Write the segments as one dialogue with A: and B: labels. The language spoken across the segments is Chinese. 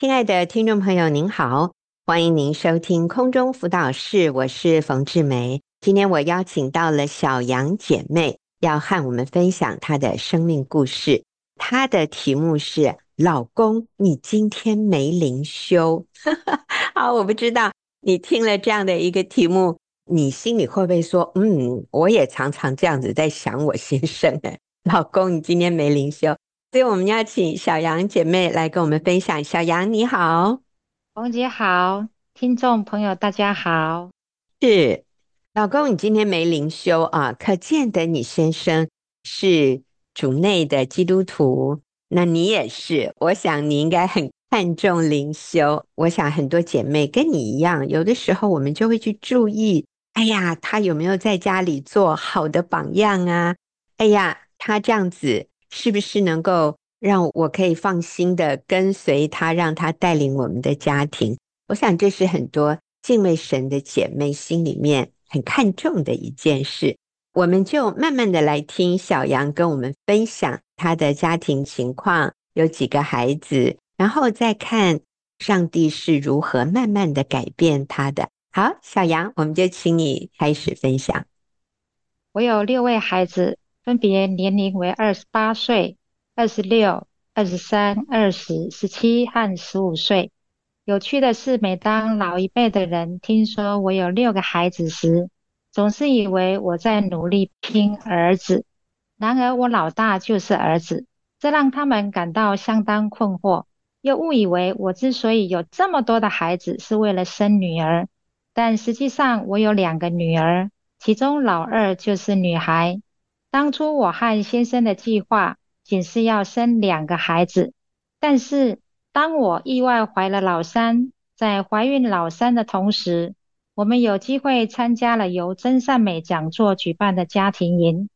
A: 亲爱的听众朋友，您好，欢迎您收听空中辅导室，我是冯志梅。今天我邀请到了小杨姐妹，要和我们分享她的生命故事。她的题目是“老公，你今天没灵修”。好，我不知道你听了这样的一个题目，你心里会不会说：“嗯，我也常常这样子在想我先生。”哎，老公，你今天没灵修。所以我们要请小杨姐妹来跟我们分享。小杨你好，
B: 王姐好，听众朋友大家好。
A: 是，老公你今天没灵修啊？可见得你先生是主内的基督徒，那你也是。我想你应该很看重灵修。我想很多姐妹跟你一样，有的时候我们就会去注意，哎呀，他有没有在家里做好的榜样啊？哎呀，他这样子。是不是能够让我可以放心的跟随他，让他带领我们的家庭？我想这是很多敬畏神的姐妹心里面很看重的一件事。我们就慢慢的来听小杨跟我们分享他的家庭情况，有几个孩子，然后再看上帝是如何慢慢的改变他的。好，小杨，我们就请你开始分享。
B: 我有六位孩子。分别年龄为二十八岁、二十六、二十三、二十、十七和十五岁。有趣的是，每当老一辈的人听说我有六个孩子时，总是以为我在努力拼儿子。然而，我老大就是儿子，这让他们感到相当困惑，又误以为我之所以有这么多的孩子是为了生女儿。但实际上，我有两个女儿，其中老二就是女孩。当初我和先生的计划仅是要生两个孩子，但是当我意外怀了老三，在怀孕老三的同时，我们有机会参加了由真善美讲座举办的家庭营。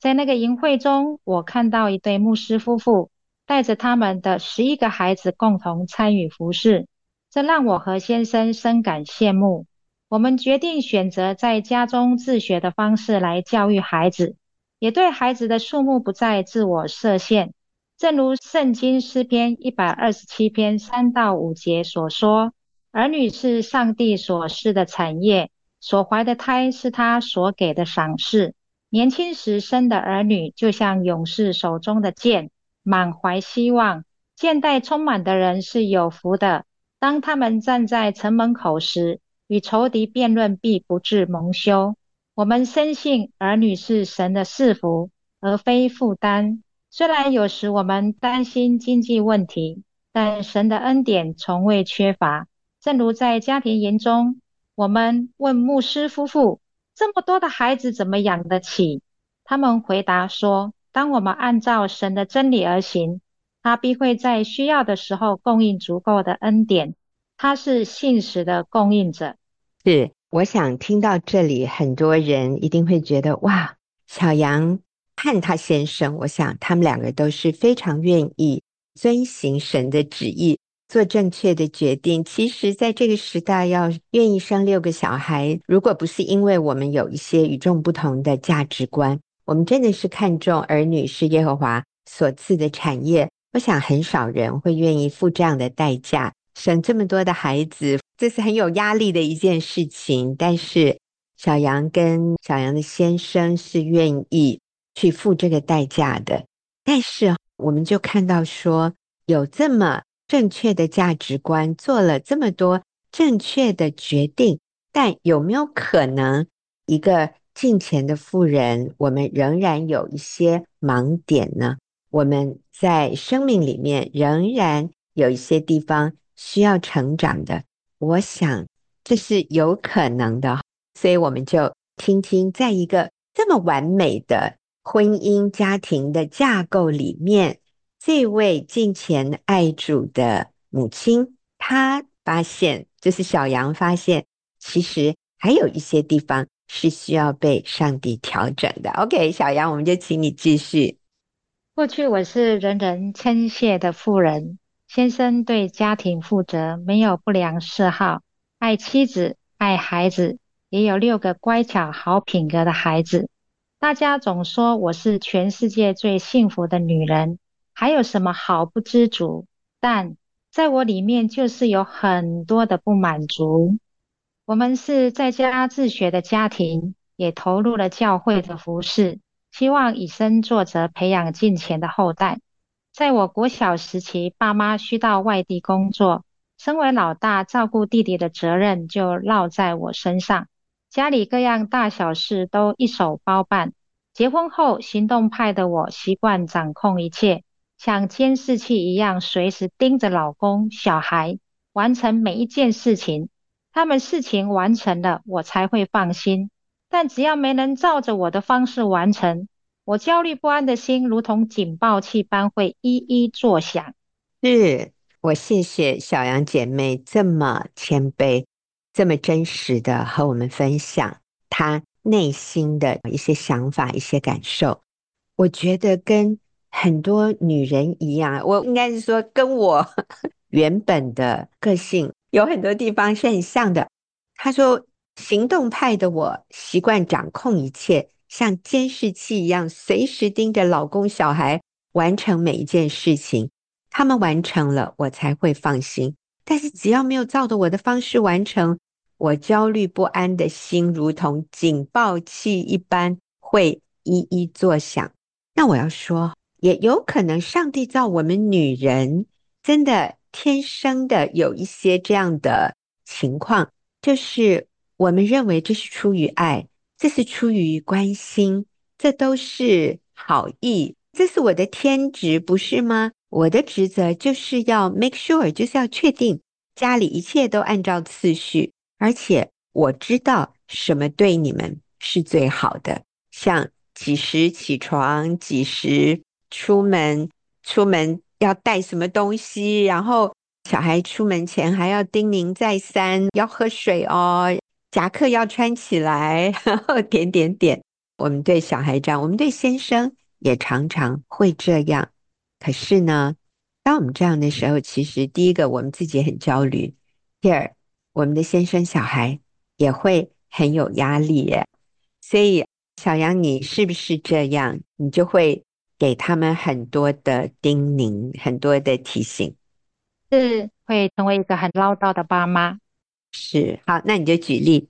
B: 在那个营会中，我看到一对牧师夫妇带着他们的十一个孩子共同参与服事，这让我和先生深感羡慕。我们决定选择在家中自学的方式来教育孩子。也对孩子的数目不再自我设限，正如圣经诗篇一百二十七篇三到五节所说：“儿女是上帝所赐的产业，所怀的胎是他所给的赏赐。年轻时生的儿女，就像勇士手中的剑，满怀希望。箭袋充满的人是有福的。当他们站在城门口时，与仇敌辩论，必不致蒙羞。”我们深信儿女是神的赐福，而非负担。虽然有时我们担心经济问题，但神的恩典从未缺乏。正如在家庭营中，我们问牧师夫妇：“这么多的孩子怎么养得起？”他们回答说：“当我们按照神的真理而行，他必会在需要的时候供应足够的恩典。他是信实的供应者。”
A: 是。我想听到这里，很多人一定会觉得哇，小杨和他先生，我想他们两个都是非常愿意遵行神的旨意，做正确的决定。其实，在这个时代，要愿意生六个小孩，如果不是因为我们有一些与众不同的价值观，我们真的是看重儿女是耶和华所赐的产业。我想很少人会愿意付这样的代价，生这么多的孩子。这是很有压力的一件事情，但是小杨跟小杨的先生是愿意去付这个代价的。但是我们就看到说，有这么正确的价值观，做了这么多正确的决定，但有没有可能一个敬虔的富人，我们仍然有一些盲点呢？我们在生命里面仍然有一些地方需要成长的。我想这是有可能的，所以我们就听听，在一个这么完美的婚姻家庭的架构里面，这位敬虔爱主的母亲，她发现，就是小杨发现，其实还有一些地方是需要被上帝调整的。OK，小杨，我们就请你继续。
B: 过去我是人人称谢的妇人。先生对家庭负责，没有不良嗜好，爱妻子，爱孩子，也有六个乖巧、好品格的孩子。大家总说我是全世界最幸福的女人，还有什么好不知足？但在我里面就是有很多的不满足。我们是在家自学的家庭，也投入了教会的服事，希望以身作则，培养敬虔的后代。在我国小时期，爸妈需到外地工作，身为老大，照顾弟弟的责任就落在我身上，家里各样大小事都一手包办。结婚后，行动派的我习惯掌控一切，像监视器一样，随时盯着老公、小孩，完成每一件事情。他们事情完成了，我才会放心。但只要没能照着我的方式完成，我焦虑不安的心如同警报器般会一一作响。
A: 是，我谢谢小杨姐妹这么谦卑、这么真实的和我们分享她内心的一些想法、一些感受。我觉得跟很多女人一样，我应该是说跟我 原本的个性。有很多地方是很像的。她说：“行动派的我习惯掌控一切，像监视器一样，随时盯着老公、小孩，完成每一件事情。他们完成了，我才会放心。但是只要没有照着我的方式完成，我焦虑不安的心如同警报器一般会一一作响。那我要说，也有可能上帝造我们女人真的。”天生的有一些这样的情况，就是我们认为这是出于爱，这是出于关心，这都是好意，这是我的天职，不是吗？我的职责就是要 make sure，就是要确定家里一切都按照次序，而且我知道什么对你们是最好的，像几时起床，几时出门，出门。要带什么东西，然后小孩出门前还要叮咛再三，要喝水哦，夹克要穿起来，然后点点点。我们对小孩这样，我们对先生也常常会这样。可是呢，当我们这样的时候，其实第一个我们自己很焦虑，第二我们的先生小孩也会很有压力耶。所以小杨，你是不是这样？你就会。给他们很多的叮咛，很多的提醒，
B: 是会成为一个很唠叨的爸妈。
A: 是，好，那你就举例。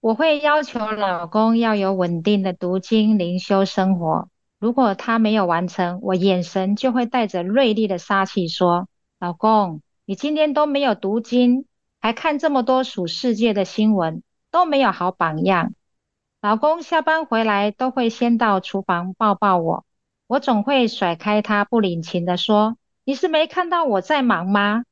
B: 我会要求老公要有稳定的读经灵修生活，如果他没有完成，我眼神就会带着锐利的杀气说：“老公，你今天都没有读经，还看这么多属世界的新闻，都没有好榜样。”老公下班回来都会先到厨房抱抱我。我总会甩开他，不领情地说：“你是没看到我在忙吗？”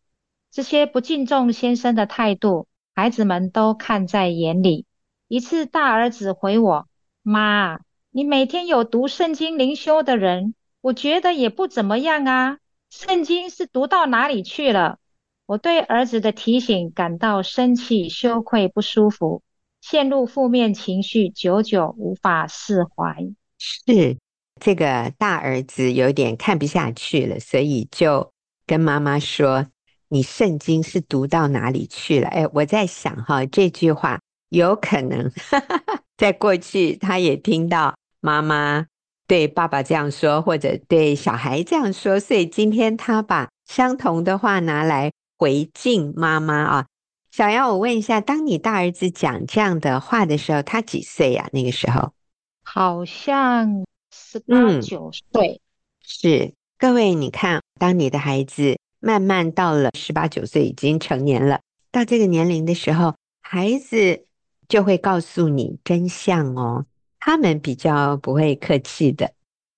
B: 这些不敬重先生的态度，孩子们都看在眼里。一次，大儿子回我：“妈，你每天有读圣经灵修的人，我觉得也不怎么样啊。圣经是读到哪里去了？”我对儿子的提醒感到生气、羞愧、不舒服，陷入负面情绪，久久无法释怀。
A: 是。这个大儿子有点看不下去了，所以就跟妈妈说：“你圣经是读到哪里去了？”哎，我在想哈，这句话有可能哈哈哈，在过去他也听到妈妈对爸爸这样说，或者对小孩这样说，所以今天他把相同的话拿来回敬妈妈啊。小杨，我问一下，当你大儿子讲这样的话的时候，他几岁呀？那个时候
B: 好像。十八九岁，
A: 是各位，你看，当你的孩子慢慢到了十八九岁，已经成年了，到这个年龄的时候，孩子就会告诉你真相哦。他们比较不会客气的，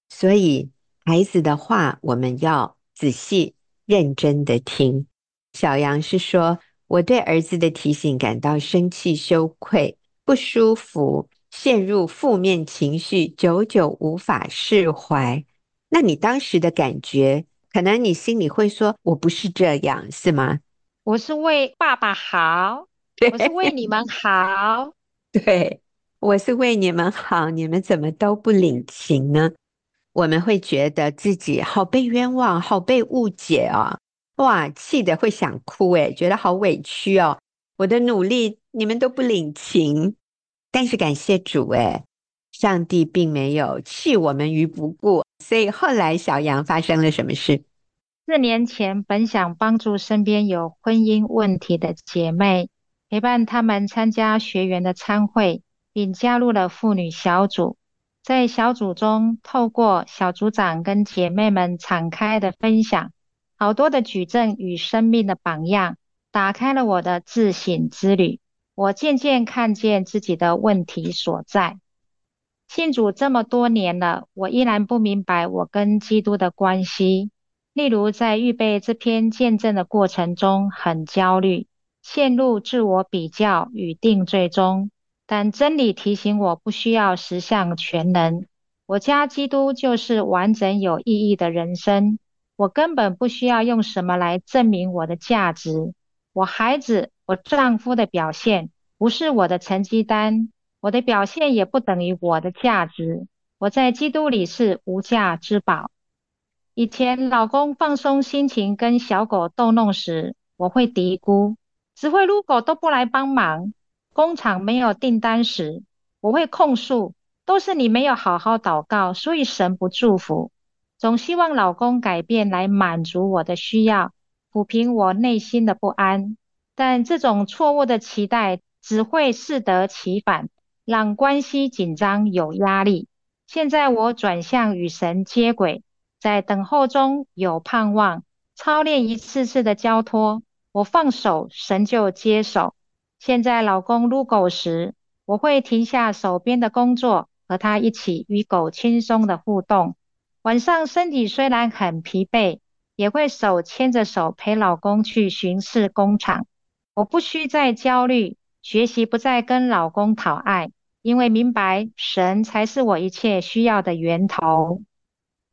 A: 所以孩子的话我们要仔细认真的听。小杨是说，我对儿子的提醒感到生气、羞愧、不舒服。陷入负面情绪，久久无法释怀。那你当时的感觉，可能你心里会说：“我不是这样，是吗？”
B: 我是为爸爸好，我是为你们好。
A: 对，我是为你们好，你们怎么都不领情呢？我们会觉得自己好被冤枉，好被误解哦。哇，气得会想哭诶，觉得好委屈哦。我的努力，你们都不领情。但是感谢主，诶，上帝并没有弃我们于不顾，所以后来小杨发生了什么事？
B: 四年前，本想帮助身边有婚姻问题的姐妹，陪伴她们参加学员的参会，并加入了妇女小组。在小组中，透过小组长跟姐妹们敞开的分享，好多的举证与生命的榜样，打开了我的自省之旅。我渐渐看见自己的问题所在。信主这么多年了，我依然不明白我跟基督的关系。例如，在预备这篇见证的过程中，很焦虑，陷入自我比较与定罪中。但真理提醒我，不需要十项全能。我家基督就是完整有意义的人生。我根本不需要用什么来证明我的价值。我孩子、我丈夫的表现不是我的成绩单，我的表现也不等于我的价值。我在基督里是无价之宝。以前老公放松心情跟小狗逗弄时，我会嘀咕，只会撸狗都不来帮忙；工厂没有订单时，我会控诉，都是你没有好好祷告，所以神不祝福。总希望老公改变来满足我的需要，抚平我内心的不安。但这种错误的期待只会适得其反，让关系紧张有压力。现在我转向与神接轨。在等候中有盼望，操练一次次的交托，我放手，神就接手。现在老公撸狗时，我会停下手边的工作，和他一起与狗轻松的互动。晚上身体虽然很疲惫，也会手牵着手陪老公去巡视工厂。我不需再焦虑，学习不再跟老公讨爱，因为明白神才是我一切需要的源头。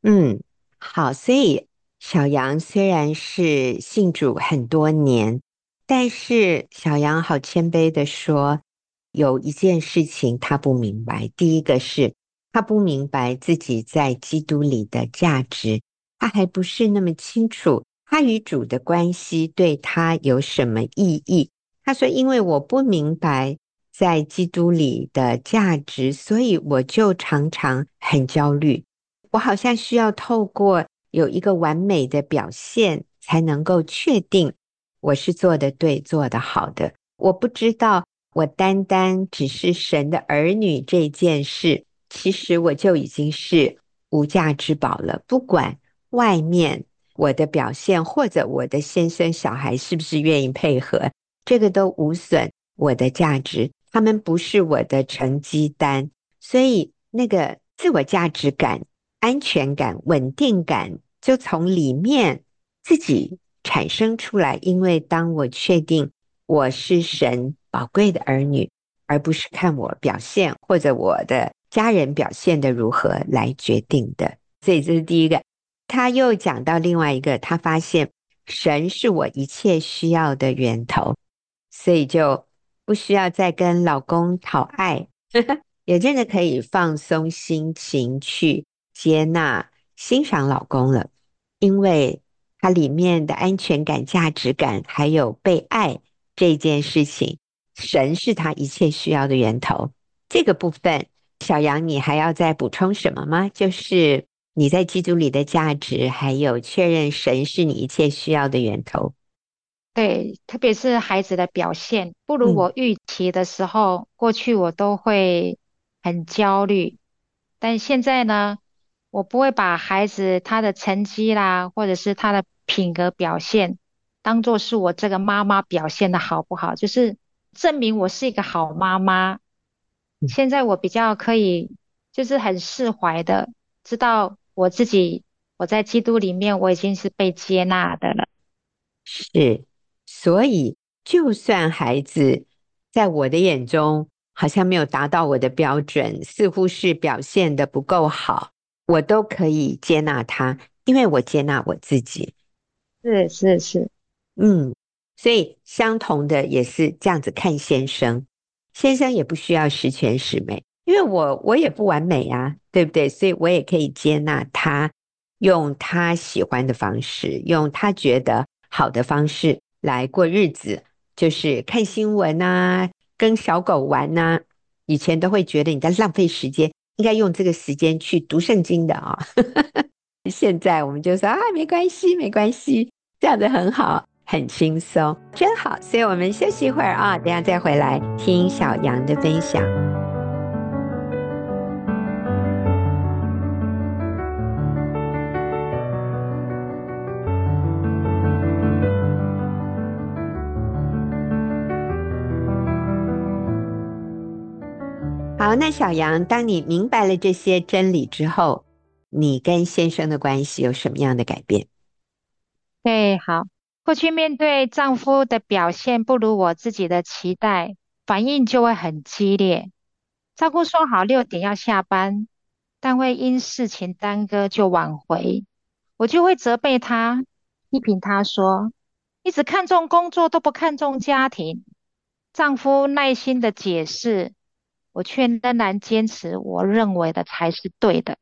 A: 嗯。好，所以小杨虽然是信主很多年，但是小杨好谦卑的说，有一件事情他不明白。第一个是他不明白自己在基督里的价值，他还不是那么清楚他与主的关系对他有什么意义。他说：“因为我不明白在基督里的价值，所以我就常常很焦虑。”我好像需要透过有一个完美的表现，才能够确定我是做的对、做的好的。我不知道，我单单只是神的儿女这件事，其实我就已经是无价之宝了。不管外面我的表现，或者我的先生、小孩是不是愿意配合，这个都无损我的价值。他们不是我的成绩单，所以那个自我价值感。安全感、稳定感就从里面自己产生出来。因为当我确定我是神宝贵的儿女，而不是看我表现或者我的家人表现的如何来决定的。所以这是第一个。他又讲到另外一个，他发现神是我一切需要的源头，所以就不需要再跟老公讨爱，也真的可以放松心情去。接纳、欣赏老公了，因为它里面的安全感、价值感，还有被爱这件事情，神是他一切需要的源头。这个部分，小杨，你还要再补充什么吗？就是你在基督里的价值，还有确认神是你一切需要的源头。
B: 对，特别是孩子的表现不如我预期的时候，嗯、过去我都会很焦虑，但现在呢？我不会把孩子他的成绩啦，或者是他的品格表现，当做是我这个妈妈表现的好不好，就是证明我是一个好妈妈。现在我比较可以，就是很释怀的，知道我自己，我在基督里面我已经是被接纳的了。
A: 是，所以就算孩子在我的眼中好像没有达到我的标准，似乎是表现的不够好。我都可以接纳他，因为我接纳我自己。
B: 是是是，
A: 嗯，所以相同的也是这样子看先生，先生也不需要十全十美，因为我我也不完美啊，对不对？所以我也可以接纳他，用他喜欢的方式，用他觉得好的方式来过日子，就是看新闻啊，跟小狗玩啊。以前都会觉得你在浪费时间。应该用这个时间去读圣经的啊，现在我们就说啊，没关系，没关系，这样子很好，很轻松，真好。所以我们休息一会儿啊，等下再回来听小杨的分享。那小杨，当你明白了这些真理之后，你跟先生的关系有什么样的改变？
B: 对，好，过去面对丈夫的表现不如我自己的期待，反应就会很激烈。丈夫说好六点要下班，但会因事情耽搁就晚回，我就会责备他，批评他说，一直看重工作都不看重家庭。丈夫耐心的解释。我却仍然坚持我认为的才是对的，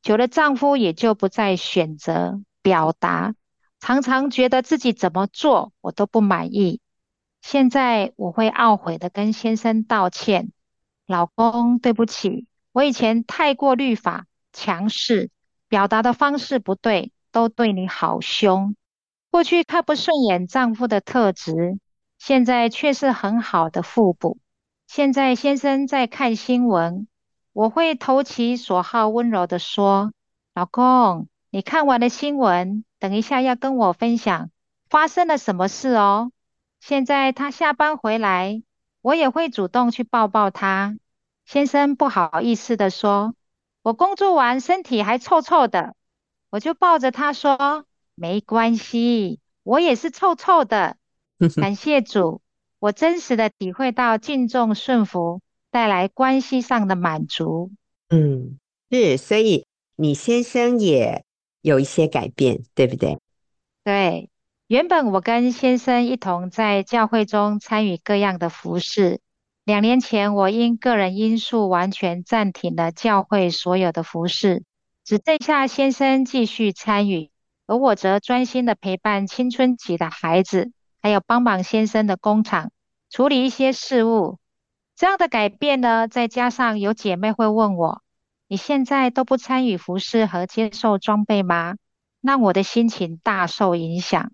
B: 久了丈夫也就不再选择表达，常常觉得自己怎么做我都不满意。现在我会懊悔的跟先生道歉，老公，对不起，我以前太过律法强势，表达的方式不对，都对你好凶。过去看不顺眼丈夫的特质，现在却是很好的互补。现在先生在看新闻，我会投其所好，温柔的说：“老公，你看完了新闻，等一下要跟我分享发生了什么事哦。”现在他下班回来，我也会主动去抱抱他。先生不好意思的说：“我工作完身体还臭臭的。”我就抱着他说：“没关系，我也是臭臭的。”感谢主。我真实的体会到敬重顺服带来关系上的满足。
A: 嗯，是，所以你先生也有一些改变，对不对？
B: 对，原本我跟先生一同在教会中参与各样的服事。两年前，我因个人因素完全暂停了教会所有的服事，只剩下先生继续参与，而我则专心的陪伴青春期的孩子。还有帮忙先生的工厂处理一些事务，这样的改变呢，再加上有姐妹会问我：“你现在都不参与服事和接受装备吗？”让我的心情大受影响。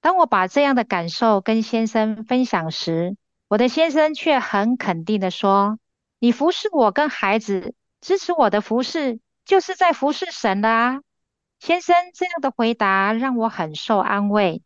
B: 当我把这样的感受跟先生分享时，我的先生却很肯定的说：“你服侍我跟孩子，支持我的服侍，就是在服侍神了啊。”先生这样的回答让我很受安慰。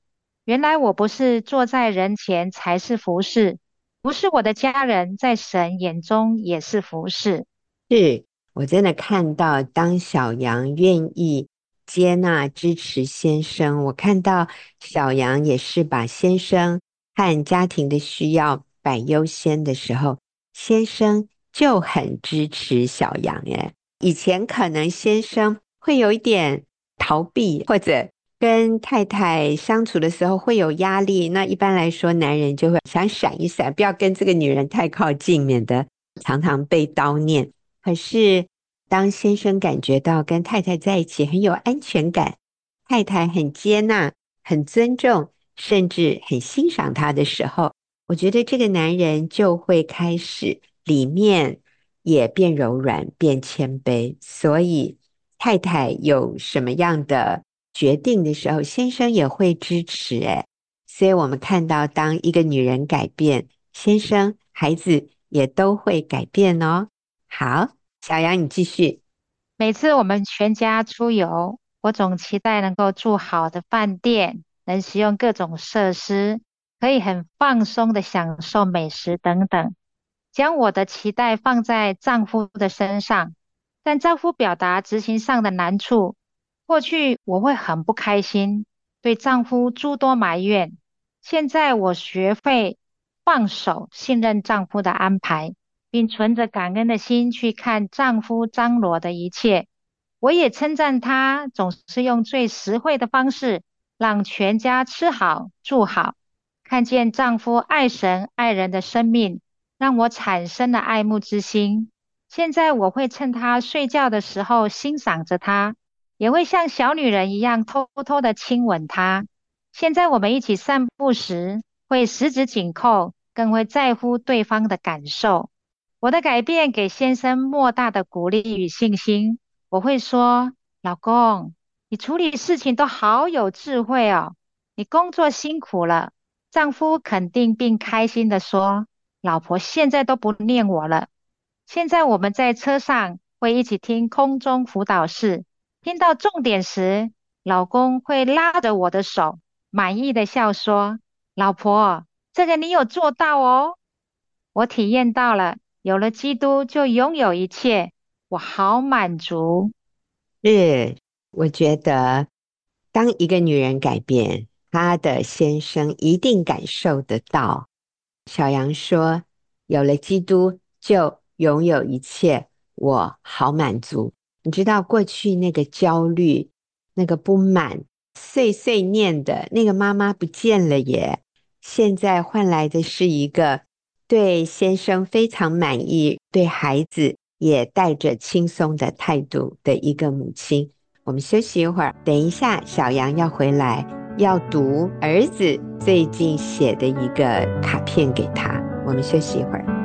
B: 原来我不是坐在人前才是服侍，不是我的家人在神眼中也是服侍。
A: 是我真的看到，当小羊愿意接纳支持先生，我看到小羊也是把先生和家庭的需要摆优先的时候，先生就很支持小羊。诶，以前可能先生会有一点逃避或者。跟太太相处的时候会有压力，那一般来说，男人就会想闪一闪，不要跟这个女人太靠近，免得常常被叨念。可是，当先生感觉到跟太太在一起很有安全感，太太很接纳、很尊重，甚至很欣赏他的时候，我觉得这个男人就会开始里面也变柔软、变谦卑。所以，太太有什么样的决定的时候，先生也会支持诶，所以我们看到，当一个女人改变，先生、孩子也都会改变哦。好，小杨，你继续。
B: 每次我们全家出游，我总期待能够住好的饭店，能使用各种设施，可以很放松的享受美食等等，将我的期待放在丈夫的身上，但丈夫表达执行上的难处。过去我会很不开心，对丈夫诸多埋怨。现在我学会放手，信任丈夫的安排，并存着感恩的心去看丈夫张罗的一切。我也称赞他总是用最实惠的方式让全家吃好住好。看见丈夫爱神爱人的生命，让我产生了爱慕之心。现在我会趁他睡觉的时候欣赏着他。也会像小女人一样偷偷的亲吻他。现在我们一起散步时，会十指紧扣，更会在乎对方的感受。我的改变给先生莫大的鼓励与信心。我会说：“老公，你处理事情都好有智慧哦。你工作辛苦了。”丈夫肯定并开心地说：“老婆现在都不念我了。现在我们在车上会一起听空中辅导室，听到重点时，老公会拉着我的手，满意的笑说：‘老婆，这个你有做到哦。’我体验到了，有了基督就拥有一切，我好满足。
A: 是，我觉得当一个女人改变。”她的先生一定感受得到。小杨说：“有了基督，就拥有一切，我好满足。”你知道过去那个焦虑、那个不满、碎碎念的那个妈妈不见了耶，现在换来的是一个对先生非常满意、对孩子也带着轻松的态度的一个母亲。我们休息一会儿，等一下小杨要回来。要读儿子最近写的一个卡片给他。我们休息一会儿。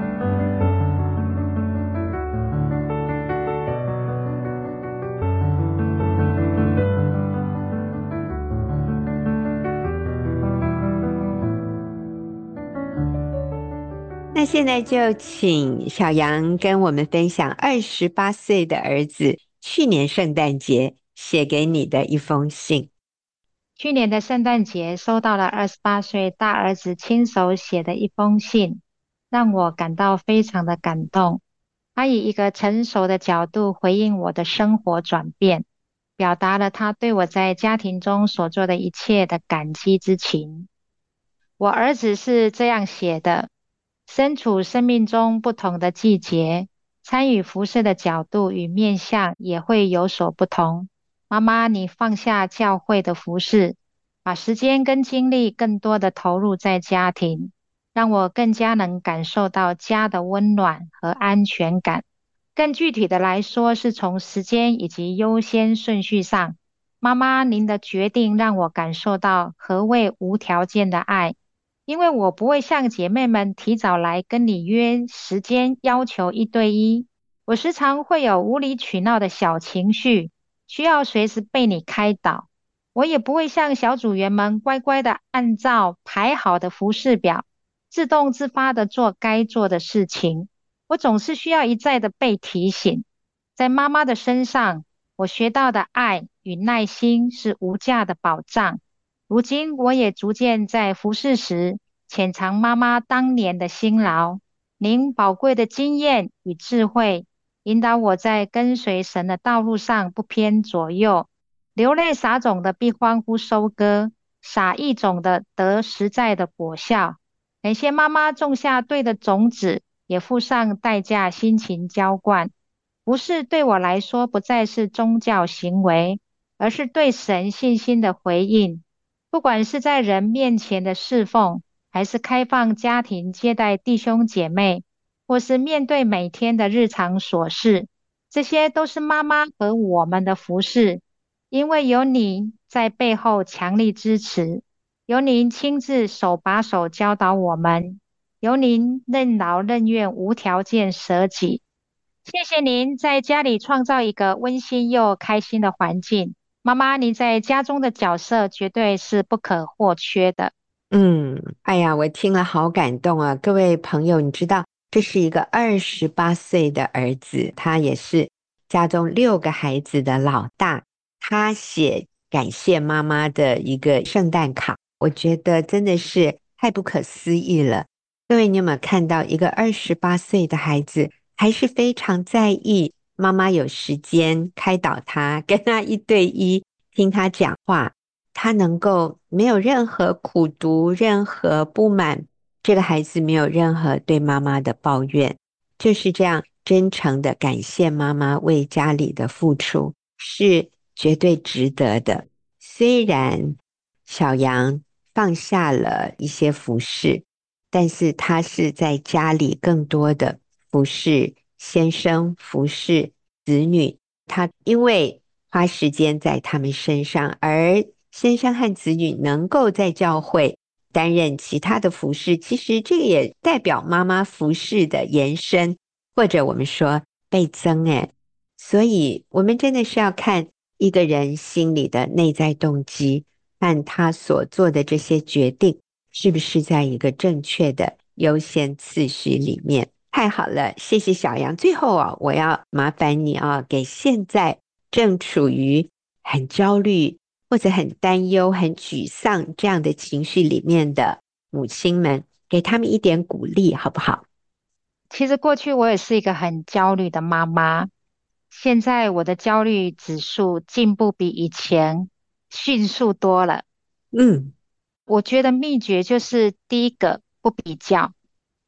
A: 那现在就请小杨跟我们分享二十八岁的儿子去年圣诞节写给你的一封信。
B: 去年的圣诞节，收到了二十八岁大儿子亲手写的一封信，让我感到非常的感动。他以一个成熟的角度回应我的生活转变，表达了他对我在家庭中所做的一切的感激之情。我儿子是这样写的：身处生命中不同的季节，参与服饰的角度与面向也会有所不同。妈妈，你放下教会的服饰，把时间跟精力更多的投入在家庭，让我更加能感受到家的温暖和安全感。更具体的来说，是从时间以及优先顺序上，妈妈您的决定让我感受到何谓无条件的爱，因为我不会像姐妹们提早来跟你约时间，要求一对一。我时常会有无理取闹的小情绪。需要随时被你开导，我也不会像小组员们乖乖的按照排好的服事表，自动自发的做该做的事情。我总是需要一再的被提醒。在妈妈的身上，我学到的爱与耐心是无价的宝藏。如今，我也逐渐在服事时潜藏妈妈当年的辛劳，您宝贵的经验与智慧。引导我在跟随神的道路上不偏左右，流泪撒种的必欢呼收割，撒义种的得实在的果效。感谢妈妈种下对的种子，也付上代价辛勤浇灌。服事对我来说不再是宗教行为，而是对神信心的回应。不管是在人面前的侍奉，还是开放家庭接待弟兄姐妹。或是面对每天的日常琐事，这些都是妈妈和我们的服饰，因为有你在背后强力支持，有您亲自手把手教导我们，有您任劳任怨、无条件舍己。谢谢您在家里创造一个温馨又开心的环境。妈妈，您在家中的角色绝对是不可或缺的。
A: 嗯，哎呀，我听了好感动啊！各位朋友，你知道。这是一个二十八岁的儿子，他也是家中六个孩子的老大。他写感谢妈妈的一个圣诞卡，我觉得真的是太不可思议了。各位，你有没有看到一个二十八岁的孩子，还是非常在意妈妈有时间开导他，跟他一对一听他讲话，他能够没有任何苦读，任何不满。这个孩子没有任何对妈妈的抱怨，就是这样真诚的感谢妈妈为家里的付出，是绝对值得的。虽然小杨放下了一些服饰，但是他是在家里更多的服侍先生、服侍子女。他因为花时间在他们身上，而先生和子女能够在教会。担任其他的服事，其实这个也代表妈妈服事的延伸，或者我们说倍增诶。所以，我们真的是要看一个人心里的内在动机和他所做的这些决定，是不是在一个正确的优先次序里面？太好了，谢谢小杨。最后啊，我要麻烦你啊，给现在正处于很焦虑或者很担忧、很沮丧这样的情绪里面的母亲们，给他们一点鼓励，好不好？
B: 其实过去我也是一个很焦虑的妈妈，现在我的焦虑指数进步比以前迅速多了。
A: 嗯，
B: 我觉得秘诀就是第一个不比较，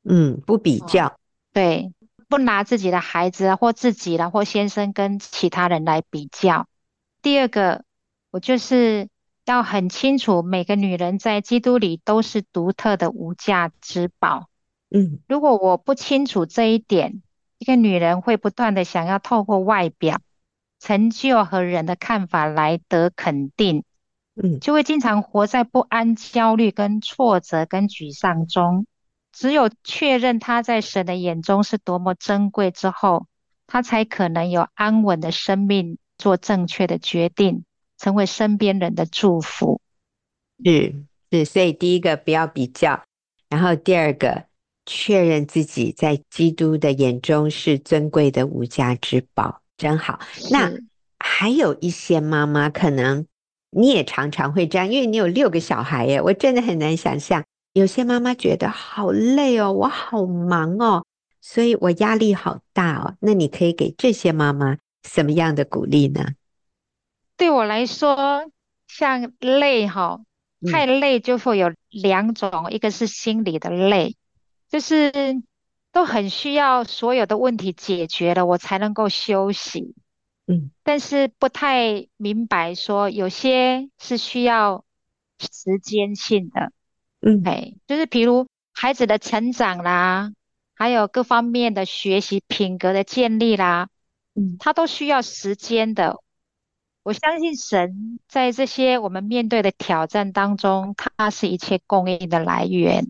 A: 嗯，不比较，
B: 对，不拿自己的孩子或自己的或先生跟其他人来比较。第二个，我就是要很清楚，每个女人在基督里都是独特的无价之宝。
A: 嗯，
B: 如果我不清楚这一点，一个女人会不断的想要透过外表、成就和人的看法来得肯定，
A: 嗯，
B: 就会经常活在不安、焦虑、跟挫折、跟沮丧中。只有确认他在神的眼中是多么珍贵之后，他才可能有安稳的生命，做正确的决定，成为身边人的祝福。
A: 是是，所以第一个不要比较，然后第二个。确认自己在基督的眼中是尊贵的无价之宝，真好。那还有一些妈妈，可能你也常常会这样，因为你有六个小孩耶，我真的很难想象。有些妈妈觉得好累哦，我好忙哦，所以我压力好大哦。那你可以给这些妈妈什么样的鼓励呢？
B: 对我来说，像累哈，太累就会有两种，嗯、一个是心理的累。就是都很需要所有的问题解决了，我才能够休息。
A: 嗯，
B: 但是不太明白说有些是需要时间性的。
A: 嗯，
B: 哎，就是比如孩子的成长啦，还有各方面的学习品格的建立啦，嗯，他都需要时间的。我相信神在这些我们面对的挑战当中，他是一切供应的来源。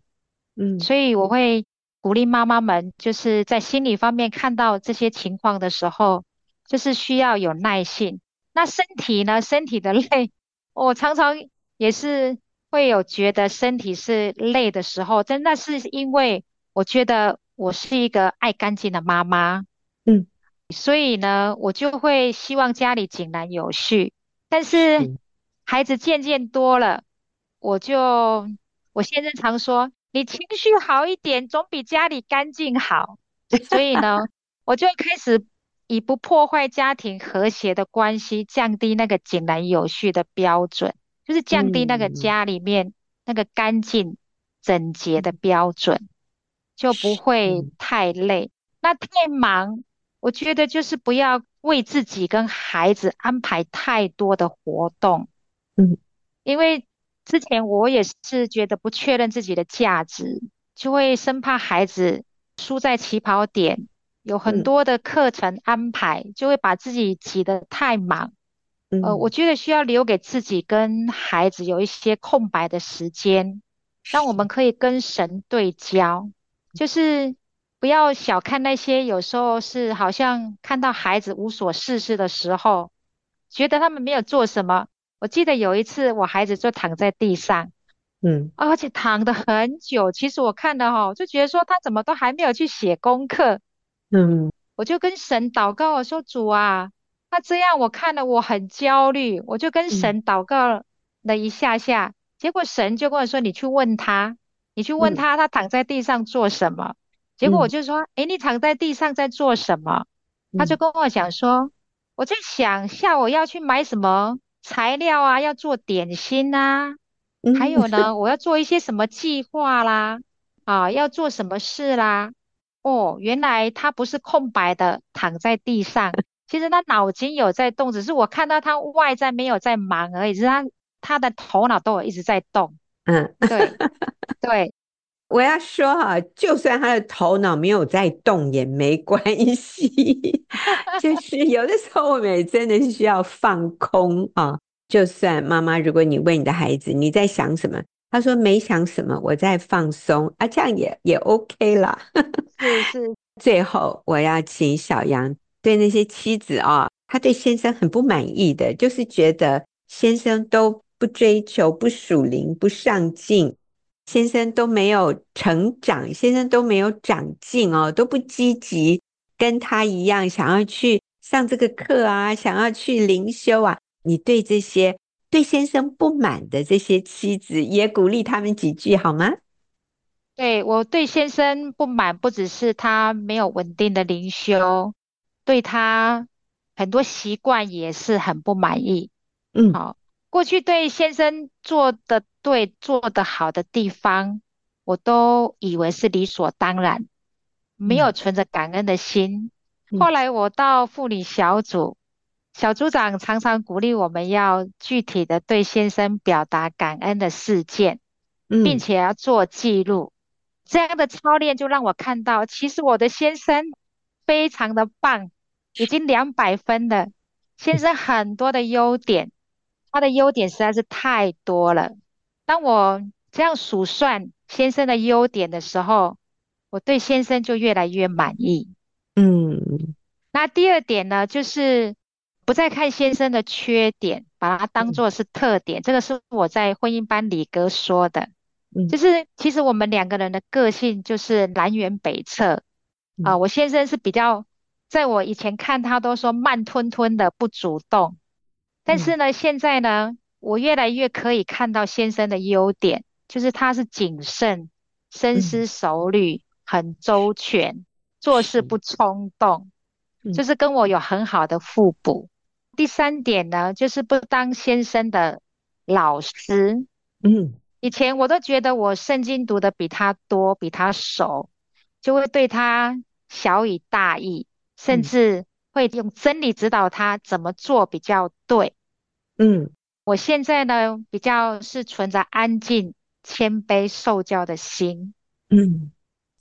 A: 嗯，
B: 所以我会鼓励妈妈们，就是在心理方面看到这些情况的时候，就是需要有耐性。那身体呢？身体的 累，我常常也是会有觉得身体是累的时候，真的是因为我觉得我是一个爱干净的妈妈，
A: 嗯，
B: 所以呢，我就会希望家里井然有序。但是孩子渐渐多了，我就我先生常说。你情绪好一点，总比家里干净好。所以呢，我就开始以不破坏家庭和谐的关系，降低那个井然有序的标准，就是降低那个家里面那个干净整洁的标准，就不会太累。那太忙，我觉得就是不要为自己跟孩子安排太多的活动。
A: 嗯，
B: 因为。之前我也是觉得不确认自己的价值，就会生怕孩子输在起跑点，有很多的课程安排，嗯、就会把自己挤得太忙。
A: 嗯、
B: 呃，我觉得需要留给自己跟孩子有一些空白的时间，让我们可以跟神对焦，就是不要小看那些有时候是好像看到孩子无所事事的时候，觉得他们没有做什么。我记得有一次，我孩子就躺在地上，
A: 嗯，
B: 而且躺的很久。其实我看了哈，就觉得说他怎么都还没有去写功课，
A: 嗯，
B: 我就跟神祷告，我说主啊，那这样我看了我很焦虑，我就跟神祷告了一下下，嗯、结果神就跟我说，你去问他，你去问他，他躺在地上做什么？嗯、结果我就说，诶，你躺在地上在做什么？嗯、他就跟我讲说，我在想下午要去买什么。材料啊，要做点心啊，还有呢，我要做一些什么计划啦，啊，要做什么事啦？哦，原来他不是空白的躺在地上，其实他脑筋有在动，只是我看到他外在没有在忙而已，只是他他的头脑都有一直在动。
A: 嗯，
B: 对 对。
A: 我要说哈，就算他的头脑没有在动也没关系，就是有的时候我们也真的是需要放空啊。就算妈妈，如果你问你的孩子你在想什么，他说没想什么，我在放松啊，这样也也 OK 啦。
B: 是是。
A: 最后我要请小杨对那些妻子啊，她对先生很不满意的，就是觉得先生都不追求、不属灵、不上进，先生都没有成长，先生都没有长进哦，都不积极，跟他一样想要去上这个课啊，想要去灵修啊。你对这些对先生不满的这些妻子，也鼓励他们几句好吗？
B: 对，我对先生不满，不只是他没有稳定的灵修，对他很多习惯也是很不满意。嗯，好，过去对先生做的对、做的好的地方，我都以为是理所当然，没有存着感恩的心。嗯，后来我到妇女小组，小组长常常鼓励我们要具体的对先生表达感恩的事件，并且要做记录。这样的操练就让我看到，其实我的先生非常的棒，已经两百分了。先生很多的优点，他的优点实在是太多了。当我这样数算先生的优点的时候，我对先生就越来越满意。嗯，那第二点呢，就是不再看先生的缺点，把它当做是特点。这个是我在婚姻班里哥说的。就是其实我们两个人的个性就是南辕北辙啊。我先生是比较，在我以前看他都说慢吞吞的不主动，但是呢，现在呢，我越来越可以看到先生的优点，就是他是谨慎、深思熟虑、很周全，做事不冲动，就是跟我有很好的互补。第三点呢，就是不当先生的老师。嗯。以前我都觉得我圣经读的比他多，比他熟，就会对他小以大义，甚至会用真理指导他怎么做比较对。嗯，我现在呢，比较是存着安静、谦卑、受教的心。嗯，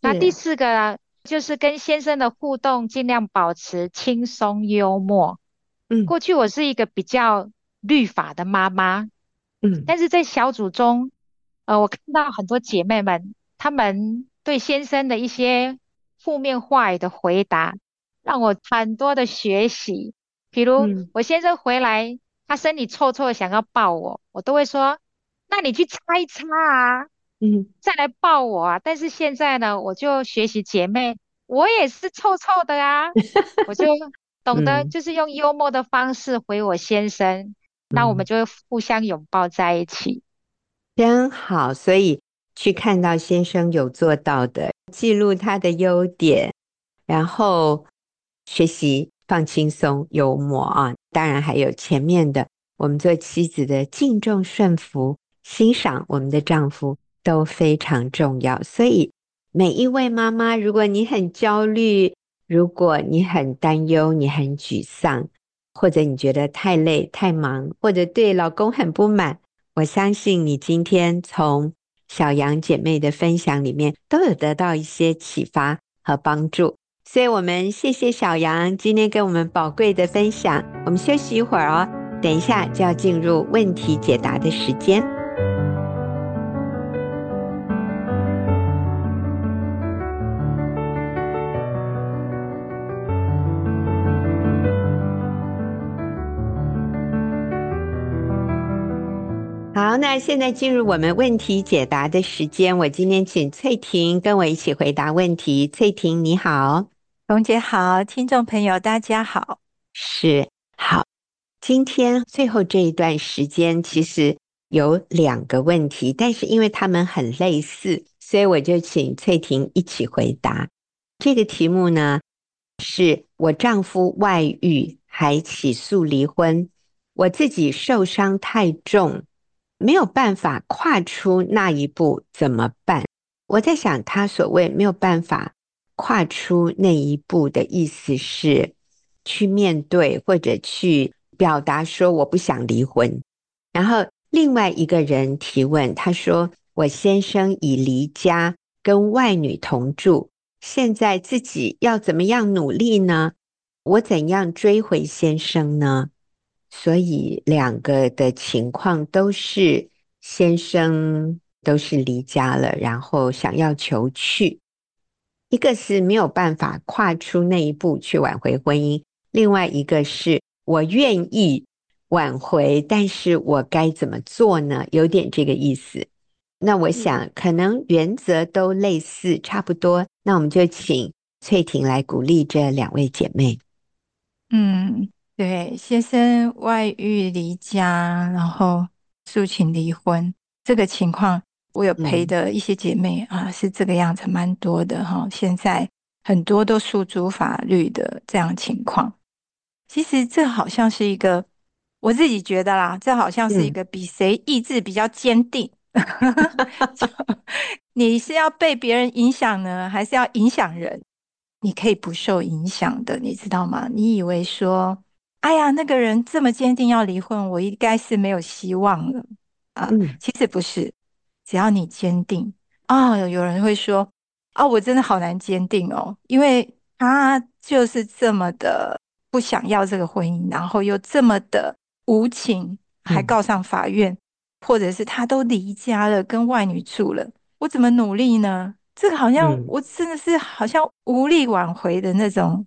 B: 那第四个呢，就是跟先生的互动尽量保持轻松幽默。嗯，过去我是一个比较律法的妈妈。嗯，但是在小组中。呃，我看到很多姐妹们，她们对先生的一些负面话语的回答，让我很多的学习。比如，我先生回来，他身体臭臭的，想要抱我，我都会说：“那你去擦一擦啊，嗯，再来抱我啊。”但是现在呢，我就学习姐妹，我也是臭臭的啊，我就懂得就是用幽默的方式回我先生，那我们就会互相拥抱在一起。
A: 真好，所以去看到先生有做到的，记录他的优点，然后学习放轻松、幽默啊。当然还有前面的，我们做妻子的敬重、顺服、欣赏我们的丈夫都非常重要。所以每一位妈妈，如果你很焦虑，如果你很担忧，你很沮丧，或者你觉得太累、太忙，或者对老公很不满。我相信你今天从小杨姐妹的分享里面都有得到一些启发和帮助，所以我们谢谢小杨今天跟我们宝贵的分享。我们休息一会儿哦，等一下就要进入问题解答的时间。好，那现在进入我们问题解答的时间。我今天请翠婷跟我一起回答问题。翠婷，你好，
C: 龙姐好，听众朋友大家好，
A: 是好。今天最后这一段时间，其实有两个问题，但是因为他们很类似，所以我就请翠婷一起回答。这个题目呢，是我丈夫外遇还起诉离婚，我自己受伤太重。没有办法跨出那一步怎么办？我在想，他所谓没有办法跨出那一步的意思是去面对或者去表达说我不想离婚。然后另外一个人提问，他说：“我先生已离家，跟外女同住，现在自己要怎么样努力呢？我怎样追回先生呢？”所以两个的情况都是先生都是离家了，然后想要求去，一个是没有办法跨出那一步去挽回婚姻，另外一个是我愿意挽回，但是我该怎么做呢？有点这个意思。那我想可能原则都类似，差不多。那我们就请翠婷来鼓励这两位姐妹。
C: 嗯，对，先生外遇离家，然后诉请离婚，这个情况我有陪的一些姐妹、嗯、啊，是这个样子，蛮多的哈。现在。很多都诉诸法律的这样情况，其实这好像是一个，我自己觉得啦，这好像是一个比谁意志比较坚定。嗯、你是要被别人影响呢，还是要影响人？你可以不受影响的，你知道吗？你以为说，哎呀，那个人这么坚定要离婚，我应该是没有希望了啊？嗯、其实不是，只要你坚定啊，有人会说。哦，我真的好难坚定哦，因为他就是这么的不想要这个婚姻，然后又这么的无情，还告上法院，嗯、或者是他都离家了，跟外女住了，我怎么努力呢？这个好像我真的是好像无力挽回的那种，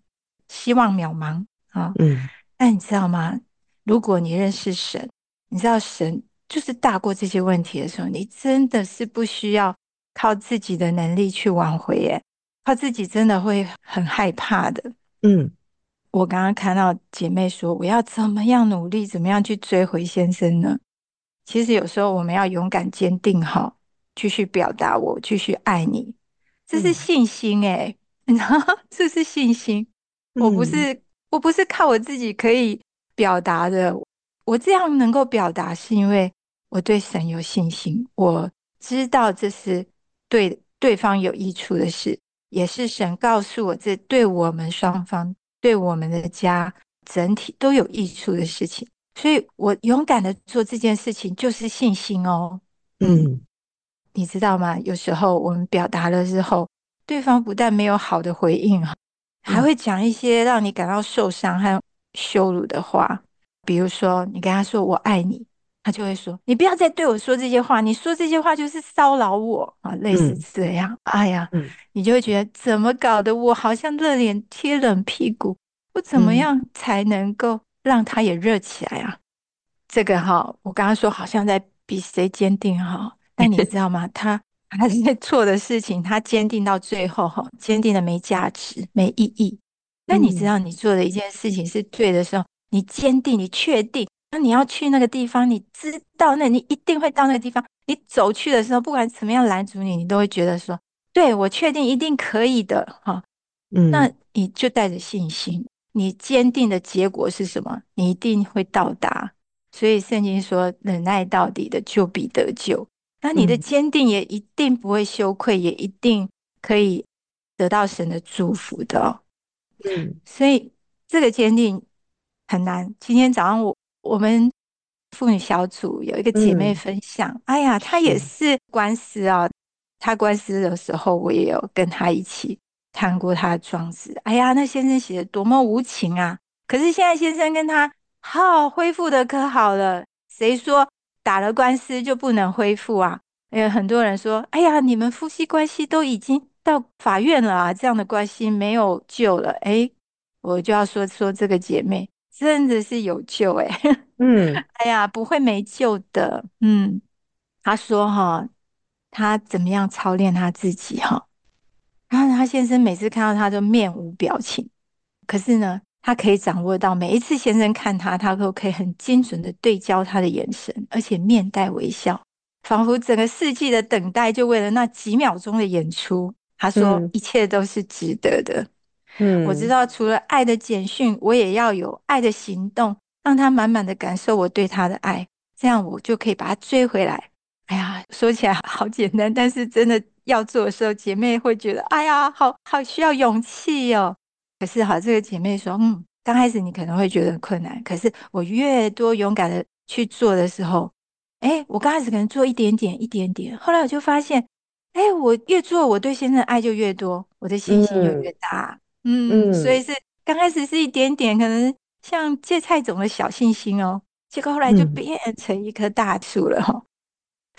C: 希望渺茫啊。嗯，但你知道吗？如果你认识神，你知道神就是大过这些问题的时候，你真的是不需要。靠自己的能力去挽回，耶，靠自己真的会很害怕的。嗯，我刚刚看到姐妹说，我要怎么样努力，怎么样去追回先生呢？其实有时候我们要勇敢坚定，好，继续表达我继续爱你，这是信心，哎，你知道，这是信心。我不是，我不是靠我自己可以表达的，我这样能够表达，是因为我对神有信心，我知道这是。对对方有益处的事，也是神告诉我，这对我们双方、对我们的家整体都有益处的事情。所以我勇敢的做这件事情，就是信心哦。嗯，你知道吗？有时候我们表达了之后，对方不但没有好的回应，还会讲一些让你感到受伤和羞辱的话，比如说你跟他说“我爱你”。他就会说：“你不要再对我说这些话，你说这些话就是骚扰我啊，类似这样。嗯”哎呀，嗯、你就会觉得怎么搞的？我好像热脸贴冷屁股，我怎么样才能够让他也热起来啊？嗯、这个哈，我刚刚说好像在比谁坚定哈，但你知道吗？他他在做的事情，他坚定到最后哈，坚定的没价值、没意义。那你知道你做的一件事情是对的时候，你坚定，你确定。那你要去那个地方，你知道，那你一定会到那个地方。你走去的时候，不管怎么样拦阻你，你都会觉得说：“对，我确定一定可以的。”哈，嗯，那你就带着信心，你坚定的结果是什么？你一定会到达。所以圣经说：“忍耐到底的，就必得救。”那你的坚定也一定不会羞愧，也一定可以得到神的祝福的哦。嗯，所以这个坚定很难。今天早上我。我们妇女小组有一个姐妹分享，嗯、哎呀，她也是官司啊。她官司的时候，我也有跟她一起看过她的状子。哎呀，那先生写的多么无情啊！可是现在先生跟她好恢复的可好了。谁说打了官司就不能恢复啊？有很多人说，哎呀，你们夫妻关系都已经到法院了啊，这样的关系没有救了。哎，我就要说说这个姐妹。真的是有救哎，嗯，哎呀，不会没救的，嗯，他说哈，他怎么样操练他自己哈，然后他先生每次看到他都面无表情，可是呢，他可以掌握到每一次先生看他，他都可以很精准的对焦他的眼神，而且面带微笑，仿佛整个世纪的等待就为了那几秒钟的演出。他说一切都是值得的。嗯，我知道除了爱的简讯，我也要有爱的行动，让他满满的感受我对他的爱，这样我就可以把他追回来。哎呀，说起来好简单，但是真的要做的时候，姐妹会觉得，哎呀，好好需要勇气哦。可是哈，这个姐妹说，嗯，刚开始你可能会觉得很困难，可是我越多勇敢的去做的时候，哎，我刚开始可能做一点点，一点点，后来我就发现，哎，我越做，我对先生的爱就越多，我的信心就越大。嗯嗯，所以是刚开始是一点点，可能像芥菜种的小信心哦，结果后来就变成一棵大树了哈、哦，嗯、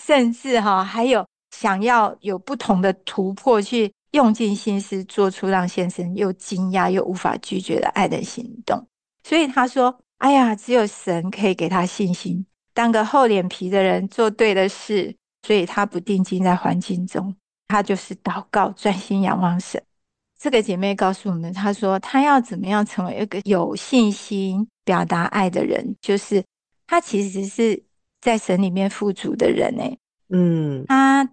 C: 甚至哈、哦、还有想要有不同的突破，去用尽心思做出让先生又惊讶又无法拒绝的爱的行动。所以他说，哎呀，只有神可以给他信心。当个厚脸皮的人做对的事，所以他不定睛在环境中，他就是祷告，专心仰望神。这个姐妹告诉我们，她说她要怎么样成为一个有信心表达爱的人，就是她其实是在神里面富足的人诶。
A: 嗯，
C: 她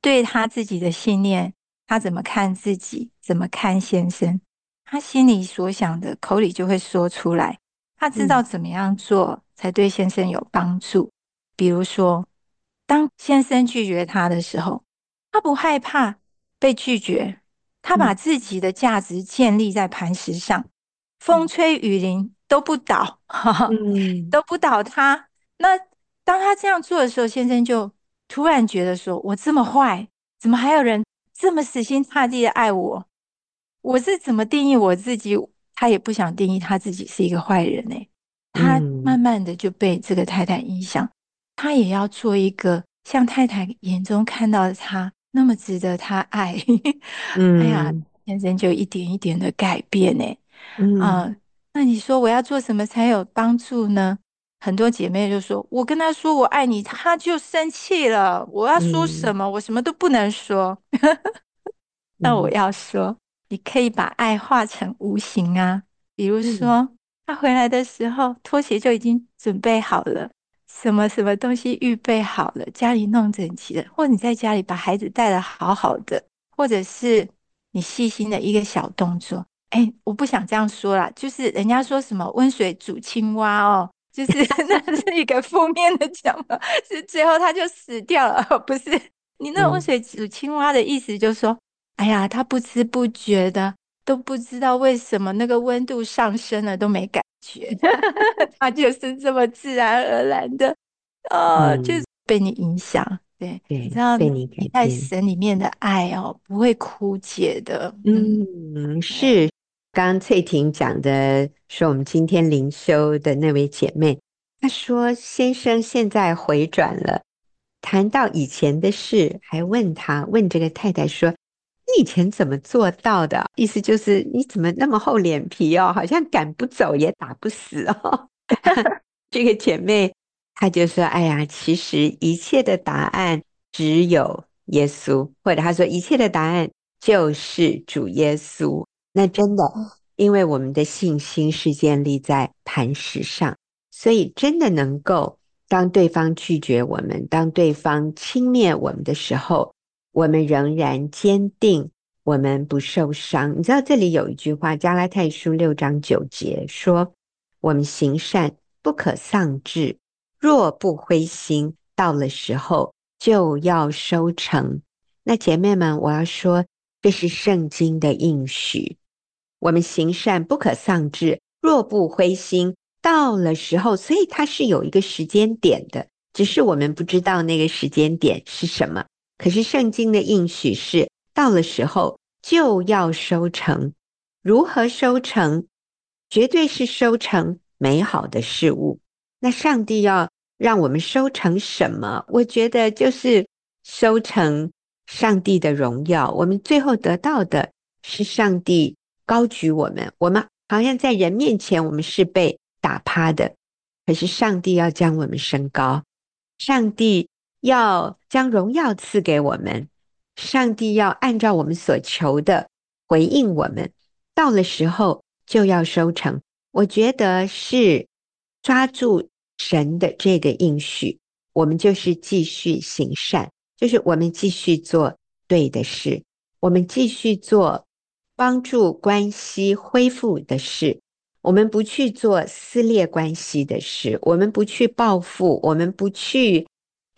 C: 对她自己的信念，她怎么看自己，怎么看先生，她心里所想的，口里就会说出来。她知道怎么样做才对先生有帮助。嗯、比如说，当先生拒绝她的时候，她不害怕被拒绝。他把自己的价值建立在磐石上，嗯、风吹雨淋都不倒，嗯、都不倒他。那当他这样做的时候，先生就突然觉得说：“我这么坏，怎么还有人这么死心塌地的爱我？我是怎么定义我自己？他也不想定义他自己是一个坏人呢。他慢慢的就被这个太太影响，他也要做一个像太太眼中看到的他。”那么值得他爱，嗯、哎呀，先生就一点一点的改变呢。嗯、呃，那你说我要做什么才有帮助呢？很多姐妹就说，我跟他说我爱你，他就生气了。我要说什么？嗯、我什么都不能说。那我要说，嗯、你可以把爱化成无形啊，比如说、嗯、他回来的时候，拖鞋就已经准备好了。什么什么东西预备好了，家里弄整齐了，或者你在家里把孩子带的好好的，或者是你细心的一个小动作。哎，我不想这样说啦，就是人家说什么温水煮青蛙哦，就是 那是一个负面的讲法，是最后他就死掉了。不是你那温水煮青蛙的意思，就是说，嗯、哎呀，他不知不觉的都不知道为什么那个温度上升了都没感。觉 他就是这么自然而然的，呃，嗯、就是被你影响，对，对你知道你在神里面的爱哦，不会枯竭的。
A: 嗯，嗯是。刚刚翠婷讲的，说我们今天灵修的那位姐妹，她说先生现在回转了，谈到以前的事，还问他问这个太太说。你以前怎么做到的？意思就是你怎么那么厚脸皮哦？好像赶不走也打不死哦。这个姐妹她就说：“哎呀，其实一切的答案只有耶稣，或者她说一切的答案就是主耶稣。那真的，因为我们的信心是建立在磐石上，所以真的能够当对方拒绝我们，当对方轻蔑我们的时候。”我们仍然坚定，我们不受伤。你知道这里有一句话，《加拉太书》六章九节说：“我们行善不可丧志，若不灰心，到了时候就要收成。”那姐妹们，我要说，这是圣经的应许。我们行善不可丧志，若不灰心，到了时候，所以它是有一个时间点的，只是我们不知道那个时间点是什么。可是圣经的应许是，到了时候就要收成。如何收成？绝对是收成美好的事物。那上帝要让我们收成什么？我觉得就是收成上帝的荣耀。我们最后得到的是上帝高举我们。我们好像在人面前，我们是被打趴的，可是上帝要将我们升高。上帝。要将荣耀赐给我们，上帝要按照我们所求的回应我们，到了时候就要收成。我觉得是抓住神的这个应许，我们就是继续行善，就是我们继续做对的事，我们继续做帮助关系恢复的事，我们不去做撕裂关系的事，我们不去报复，我们不去。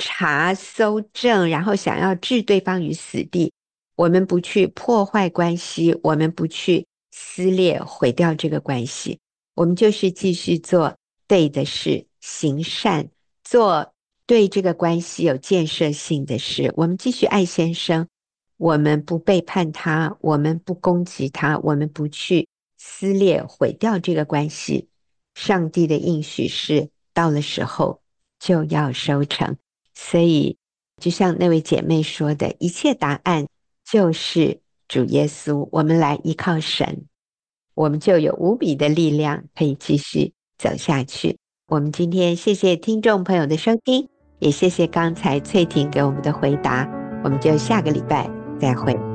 A: 查搜证，然后想要置对方于死地。我们不去破坏关系，我们不去撕裂、毁掉这个关系。我们就是继续做对的事，行善，做对这个关系有建设性的事。我们继续爱先生，我们不背叛他，我们不攻击他，我们不去撕裂、毁掉这个关系。上帝的应许是，到了时候就要收成。所以，就像那位姐妹说的，一切答案就是主耶稣。我们来依靠神，我们就有无比的力量，可以继续走下去。我们今天谢谢听众朋友的收听，也谢谢刚才翠婷给我们的回答。我们就下个礼拜再会。